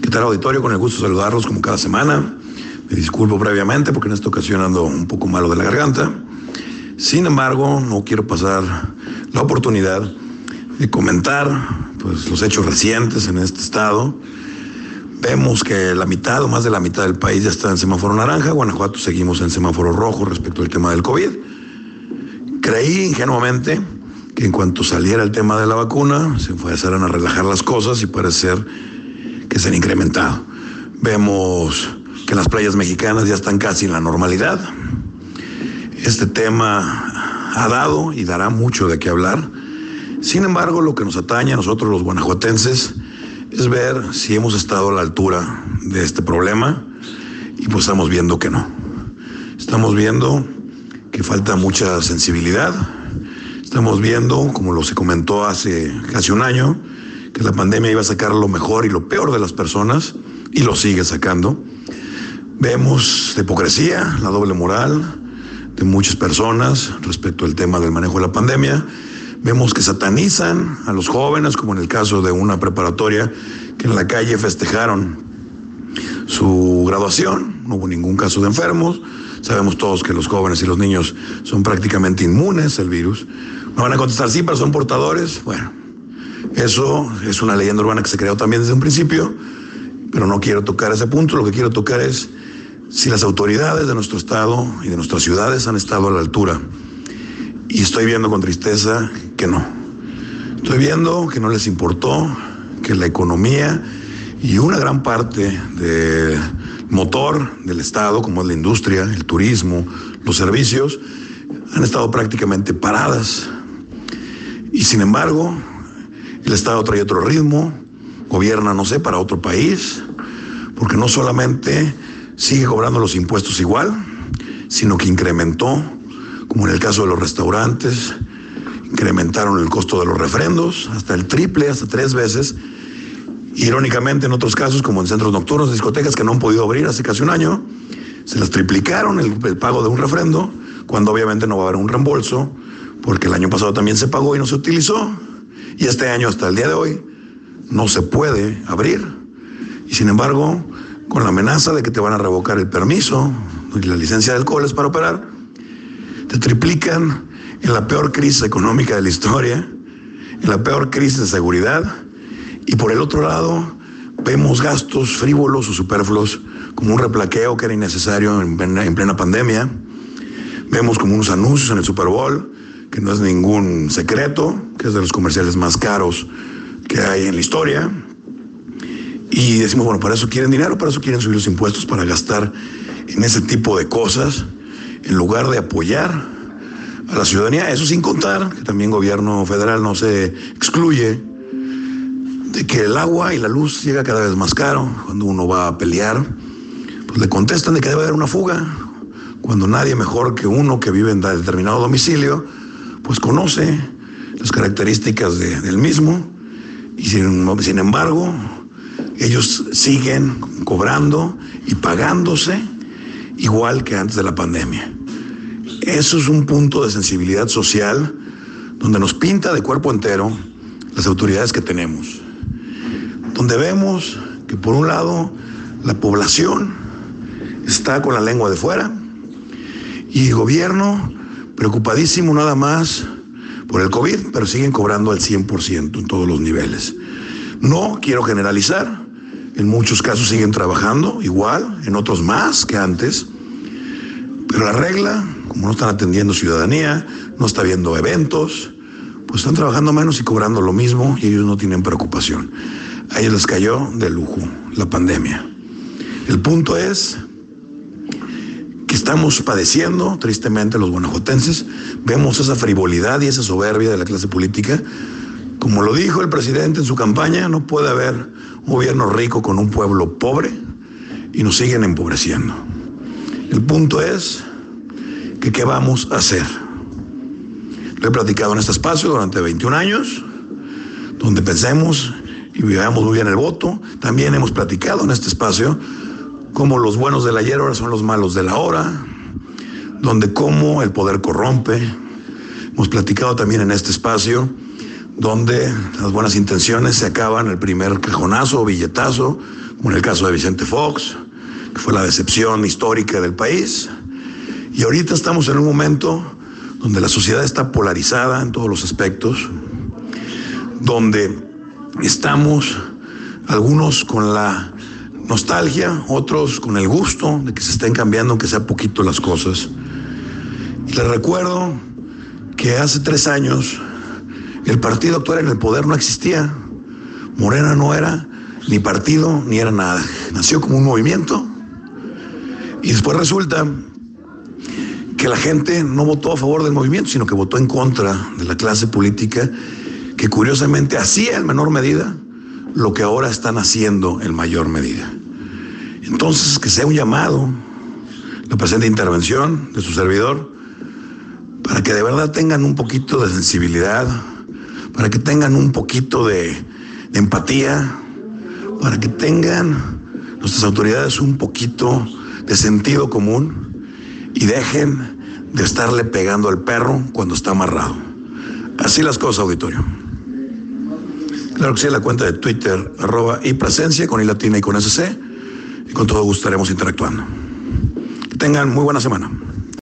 ¿Qué tal auditorio? Con el gusto de saludarlos como cada semana. Me disculpo previamente porque en esta ocasión ando un poco malo de la garganta. Sin embargo, no quiero pasar la oportunidad de comentar pues, los hechos recientes en este estado. Vemos que la mitad o más de la mitad del país ya está en semáforo naranja. Guanajuato seguimos en semáforo rojo respecto al tema del COVID. Creí ingenuamente que en cuanto saliera el tema de la vacuna se empezaran a relajar las cosas y parecer que se han incrementado. Vemos que las playas mexicanas ya están casi en la normalidad. Este tema ha dado y dará mucho de qué hablar. Sin embargo, lo que nos atañe a nosotros los guanajuatenses es ver si hemos estado a la altura de este problema y pues estamos viendo que no. Estamos viendo que falta mucha sensibilidad. Estamos viendo, como lo se comentó hace casi un año, que la pandemia iba a sacar lo mejor y lo peor de las personas y lo sigue sacando. Vemos la hipocresía, la doble moral de muchas personas respecto al tema del manejo de la pandemia. Vemos que satanizan a los jóvenes, como en el caso de una preparatoria que en la calle festejaron su graduación. No hubo ningún caso de enfermos. Sabemos todos que los jóvenes y los niños son prácticamente inmunes al virus. Me van a contestar, sí, pero son portadores. Bueno, eso es una leyenda urbana que se creó también desde un principio, pero no quiero tocar ese punto. Lo que quiero tocar es si las autoridades de nuestro estado y de nuestras ciudades han estado a la altura. Y estoy viendo con tristeza que no. Estoy viendo que no les importó, que la economía y una gran parte del motor del Estado, como es la industria, el turismo, los servicios, han estado prácticamente paradas. Y sin embargo, el Estado trae otro ritmo, gobierna, no sé, para otro país, porque no solamente sigue cobrando los impuestos igual, sino que incrementó, como en el caso de los restaurantes, incrementaron el costo de los refrendos hasta el triple, hasta tres veces. Irónicamente, en otros casos, como en centros nocturnos, discotecas que no han podido abrir hace casi un año, se las triplicaron el, pago de un refrendo, cuando obviamente no va a haber un reembolso, porque el año pasado también se pagó y no se utilizó. Y este año hasta el día de hoy no se puede abrir. Y sin embargo, con la amenaza de que te van a revocar el permiso y la licencia de alcoholes para operar, te triplican en la peor crisis económica de la historia, en la peor crisis de seguridad. Y por el otro lado, vemos gastos frívolos o superfluos, como un replaqueo que era innecesario en plena, en plena pandemia. Vemos como unos anuncios en el Super Bowl que no es ningún secreto, que es de los comerciales más caros que hay en la historia. Y decimos, bueno, para eso quieren dinero, para eso quieren subir los impuestos, para gastar en ese tipo de cosas, en lugar de apoyar a la ciudadanía. Eso sin contar que también gobierno federal no se excluye de que el agua y la luz llega cada vez más caro. Cuando uno va a pelear, pues le contestan de que debe haber una fuga, cuando nadie mejor que uno que vive en determinado domicilio pues conoce las características de, del mismo y sin, sin embargo ellos siguen cobrando y pagándose igual que antes de la pandemia. Eso es un punto de sensibilidad social donde nos pinta de cuerpo entero las autoridades que tenemos, donde vemos que por un lado la población está con la lengua de fuera y el gobierno preocupadísimo nada más por el COVID, pero siguen cobrando al 100% en todos los niveles. No quiero generalizar, en muchos casos siguen trabajando igual, en otros más que antes, pero la regla, como no están atendiendo ciudadanía, no está viendo eventos, pues están trabajando menos y cobrando lo mismo y ellos no tienen preocupación. A ellos les cayó de lujo la pandemia. El punto es que estamos padeciendo, tristemente, los guanajuatenses. Vemos esa frivolidad y esa soberbia de la clase política. Como lo dijo el presidente en su campaña, no puede haber un gobierno rico con un pueblo pobre y nos siguen empobreciendo. El punto es que qué vamos a hacer. Lo he platicado en este espacio durante 21 años, donde pensemos y veamos muy bien el voto. También hemos platicado en este espacio como los buenos del ayer ahora son los malos de la hora, donde como el poder corrompe. Hemos platicado también en este espacio donde las buenas intenciones se acaban el primer cajonazo o billetazo como en el caso de Vicente Fox, que fue la decepción histórica del país. Y ahorita estamos en un momento donde la sociedad está polarizada en todos los aspectos, donde estamos algunos con la nostalgia, otros con el gusto de que se estén cambiando, aunque sea poquito las cosas. Les recuerdo que hace tres años el partido actual en el poder no existía. Morena no era ni partido ni era nada. Nació como un movimiento y después resulta que la gente no votó a favor del movimiento, sino que votó en contra de la clase política que curiosamente hacía en menor medida lo que ahora están haciendo en mayor medida. Entonces, que sea un llamado, la presente intervención de su servidor, para que de verdad tengan un poquito de sensibilidad, para que tengan un poquito de, empatía, para que tengan nuestras autoridades un poquito de sentido común y dejen de estarle pegando al perro cuando está amarrado. Así las cosas, auditorio. Claro que sí, la cuenta de Twitter, arroba y presencia con i y con SC. Y con todo gusto interactuando. Que tengan muy buena semana.